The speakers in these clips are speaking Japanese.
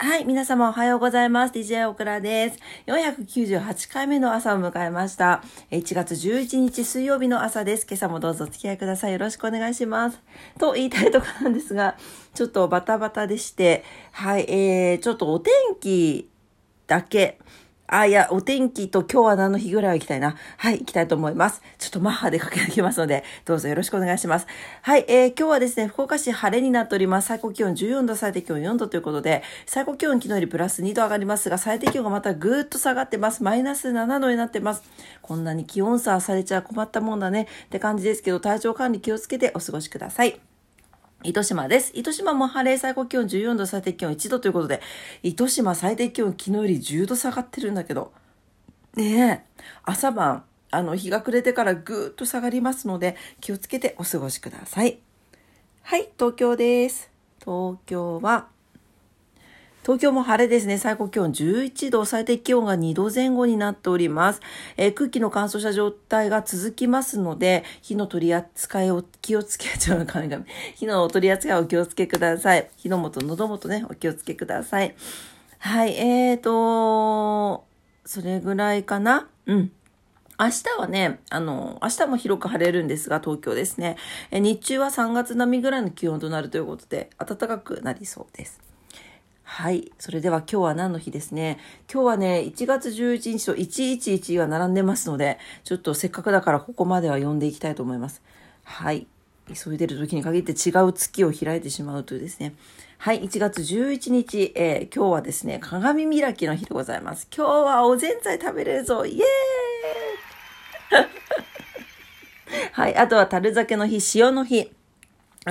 はい、皆様おはようございます。DJ オクラです。498回目の朝を迎えました。1月11日水曜日の朝です。今朝もどうぞお付き合いください。よろしくお願いします。と言いたいところなんですが、ちょっとバタバタでして、はい、えー、ちょっとお天気だけ、あ、いや、お天気と今日は何の日ぐらいは行きたいな。はい、行きたいと思います。ちょっとマッハで駆け抜けますので、どうぞよろしくお願いします。はい、えー、今日はですね、福岡市晴れになっております。最高気温14度、最低気温4度ということで、最高気温昨日よりプラス2度上がりますが、最低気温がまたぐーっと下がってます。マイナス7度になってます。こんなに気温差されちゃ困ったもんだねって感じですけど、体調管理気をつけてお過ごしください。糸島です。糸島も晴れ最高気温14度、最低気温1度ということで、糸島最低気温昨日より10度下がってるんだけど、ねえ、朝晩、あの、日が暮れてからぐーっと下がりますので、気をつけてお過ごしください。はい、東京です。東京は、東京も晴れですね。最高気温11度、最低気温が2度前後になっております。えー、空気の乾燥した状態が続きますので、火の取り扱いを気をつけ、ちゃう 火の取り扱いをお気をつけください。火の元、喉元ね、お気をつけください。はい、えーと、それぐらいかな？うん。明日はね、あの、明日も広く晴れるんですが、東京ですね。え日中は3月並みぐらいの気温となるということで、暖かくなりそうです。はい。それでは今日は何の日ですね？今日はね、1月11日と111が並んでますので、ちょっとせっかくだからここまでは読んでいきたいと思います。はい。急いでる時に限って違う月を開いてしまうというですね。はい。1月11日、えー、今日はですね、鏡開きの日でございます。今日はおぜんざい食べれるぞイエーイ はい。あとは樽酒の日、塩の日。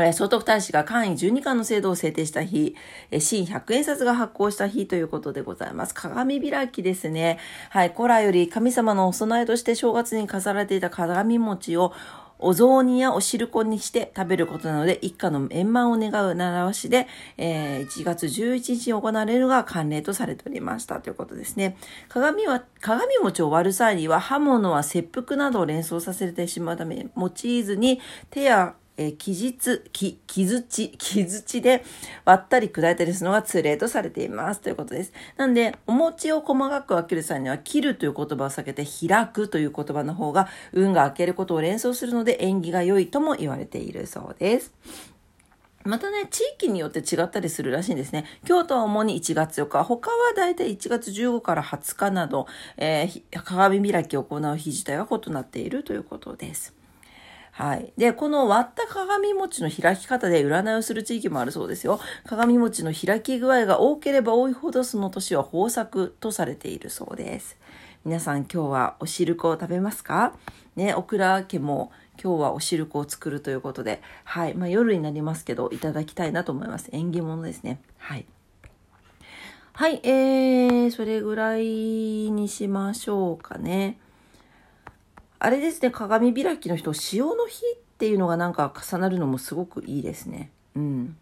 え聖徳太子が簡易12巻の制度を制定した日、新100円札が発行した日ということでございます。鏡開きですね。はい、古来より神様のお供えとして正月に飾られていた鏡餅をお雑煮やお汁粉にして食べることなので、一家の円満を願う習わしで、えー、1月11日に行われるが慣例とされておりましたということですね。鏡は、鏡餅を割る際には刃物は切腹などを連想させてしまうため、用いずに手やえー、木実、木、木槌、木槌で割ったり砕いたりするのが通例とされています。ということです。なんで、お餅を細かく分ける際には、切るという言葉を避けて、開くという言葉の方が、運が明けることを連想するので、縁起が良いとも言われているそうです。またね、地域によって違ったりするらしいんですね。京都は主に1月4日、他はだいたい1月15から20日など、えー、鏡開きを行う日自体は異なっているということです。はい。で、この割った鏡餅の開き方で占いをする地域もあるそうですよ。鏡餅の開き具合が多ければ多いほどその年は豊作とされているそうです。皆さん今日はお汁粉を食べますか？ね、オクラ家も今日はお汁粉を作るということで、はい。まあ夜になりますけど、いただきたいなと思います。縁起物ですね。はい。はい、えー、それぐらいにしましょうかね。あれですね、鏡開きの人、潮の日っていうのがなんか重なるのもすごくいいですね。うん。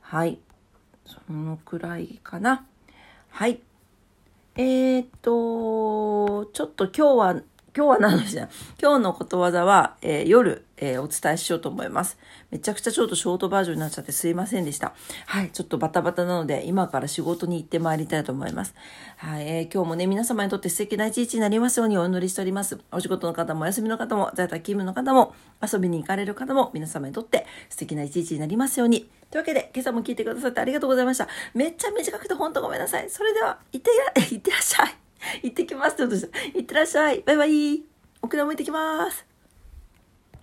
はい。そのくらいかな。はい。えー、っと、ちょっと今日は今日は何の日だ？今日のことわざは、えー、夜、えー、お伝えしようと思います。めちゃくちゃちょっとショートバージョンになっちゃってすいませんでした。はい、ちょっとバタバタなので、今から仕事に行ってまいりたいと思います。はい、えー、今日もね、皆様にとって素敵な一日になりますようにお祈りしております。お仕事の方も、お休みの方も、在宅勤務の方も、遊びに行かれる方も、皆様にとって素敵な一日になりますように。というわけで、今朝も聞いてくださってありがとうございました。めっちゃ短くて本当ごめんなさい。それでは、いってら、いってらっしゃい。行ってきますってことでした。いってらっしゃい。バイバイ。オクラも行ってきます。